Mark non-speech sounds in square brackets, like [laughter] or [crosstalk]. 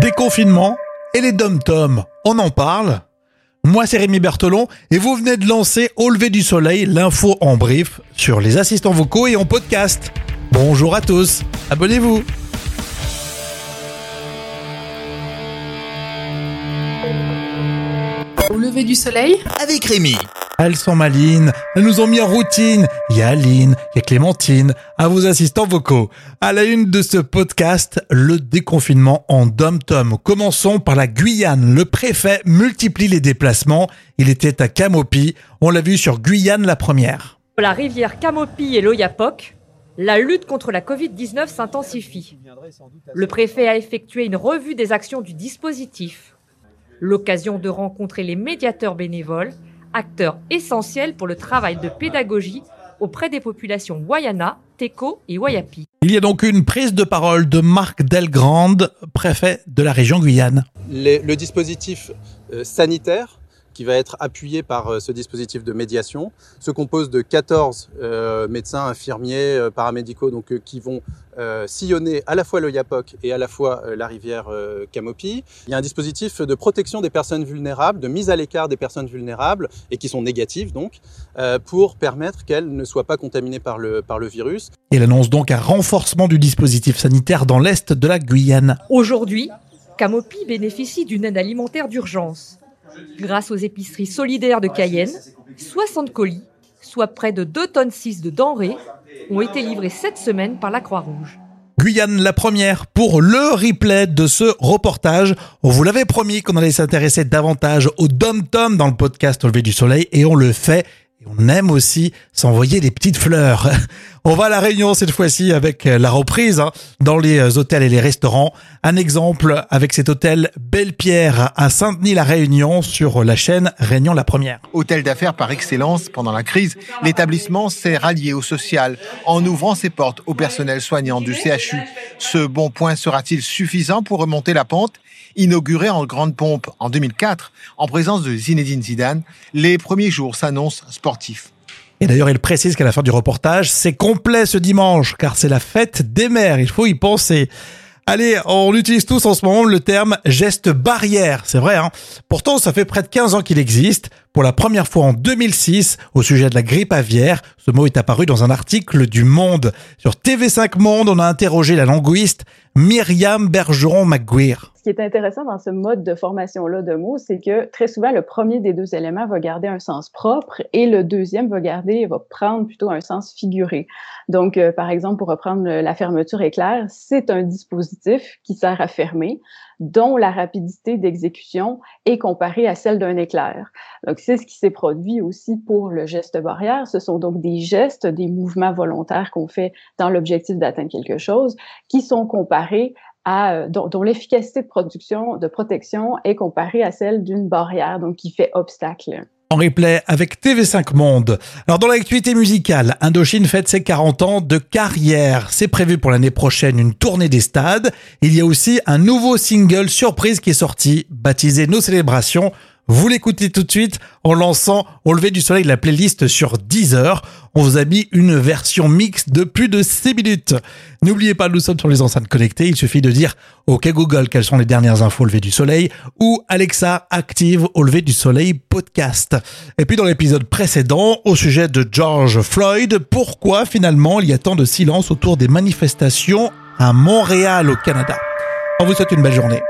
Déconfinement et les dom-toms, on en parle. Moi c'est Rémi Bertolon et vous venez de lancer Au lever du soleil, l'info en brief sur les assistants vocaux et en podcast. Bonjour à tous, abonnez-vous. Au lever du soleil. Avec Rémi. Elles sont malines, elles nous ont mis en routine. Il y a Aline, il y a Clémentine, à vos assistants vocaux. À la une de ce podcast, le déconfinement en dom-tom. Commençons par la Guyane. Le préfet multiplie les déplacements. Il était à Camopi. On l'a vu sur Guyane la première. La rivière Camopi et l'Oyapock, la lutte contre la Covid-19 s'intensifie. Le préfet a effectué une revue des actions du dispositif. L'occasion de rencontrer les médiateurs bénévoles, acteurs essentiels pour le travail de pédagogie auprès des populations Wayana, Teko et Wayapi. Il y a donc une prise de parole de Marc Delgrande, préfet de la région Guyane. Les- le dispositif euh, sanitaire qui va être appuyé par euh, ce dispositif de médiation se compose de 14 euh, médecins, infirmiers, euh, paramédicaux donc, euh, qui vont euh, sillonner à la fois le Yapok et à la fois euh, la rivière euh, Camopi. Il y a un dispositif de protection des personnes vulnérables, de mise à l'écart des personnes vulnérables et qui sont négatives donc, euh, pour permettre qu'elles ne soient pas contaminées par le, par le virus. Il annonce donc un renforcement du dispositif sanitaire dans l'est de la Guyane. Aujourd'hui, Camopi bénéficie d'une aide alimentaire d'urgence. Grâce aux épiceries solidaires de Cayenne, 60 colis, soit près de 2 tonnes 6 de denrées, ont été livrés cette semaine par la Croix-Rouge. Guyane la première pour le replay de ce reportage. On vous l'avait promis qu'on allait s'intéresser davantage au dom-tom dans le podcast lever du soleil et on le fait. On aime aussi s'envoyer des petites fleurs. [laughs] On va à la Réunion cette fois-ci avec la reprise hein, dans les hôtels et les restaurants. Un exemple avec cet hôtel Belle-Pierre à Saint-Denis-la-Réunion sur la chaîne Réunion la première. Hôtel d'affaires par excellence pendant la crise, l'établissement s'est rallié au social en ouvrant ses portes au personnel soignant du CHU. Ce bon point sera-t-il suffisant pour remonter la pente Inauguré en grande pompe en 2004, en présence de Zinedine Zidane, les premiers jours s'annoncent sportifs. Et d'ailleurs, il précise qu'à la fin du reportage, c'est complet ce dimanche, car c'est la fête des mères, il faut y penser. Allez, on utilise tous en ce moment le terme geste barrière, c'est vrai. Hein Pourtant, ça fait près de 15 ans qu'il existe. Pour la première fois en 2006, au sujet de la grippe aviaire, ce mot est apparu dans un article du Monde. Sur TV5 Monde, on a interrogé la linguiste Myriam Bergeron-McGuire. Ce qui est intéressant dans ce mode de formation-là de mots, c'est que très souvent, le premier des deux éléments va garder un sens propre et le deuxième va garder, va prendre plutôt un sens figuré. Donc, euh, par exemple, pour reprendre la fermeture éclair, c'est un dispositif qui sert à fermer, dont la rapidité d'exécution est comparée à celle d'un éclair. Donc, c'est ce qui s'est produit aussi pour le geste barrière. Ce sont donc des gestes, des mouvements volontaires qu'on fait dans l'objectif d'atteindre quelque chose, qui sont comparés à, euh, dont, dont l'efficacité de production, de protection est comparée à celle d'une barrière, donc qui fait obstacle. En replay avec TV5 Monde. Alors dans l'actualité musicale, Indochine fête ses 40 ans de carrière. C'est prévu pour l'année prochaine une tournée des stades. Il y a aussi un nouveau single surprise qui est sorti, baptisé Nos célébrations. Vous l'écoutez tout de suite en lançant au lever du soleil la playlist sur Deezer. On vous a mis une version mixte de plus de 6 minutes. N'oubliez pas, nous sommes sur les enceintes connectées. Il suffit de dire OK Google quelles sont les dernières infos au lever du soleil ou Alexa active au lever du soleil podcast. Et puis dans l'épisode précédent, au sujet de George Floyd, pourquoi finalement il y a tant de silence autour des manifestations à Montréal au Canada? On vous souhaite une belle journée.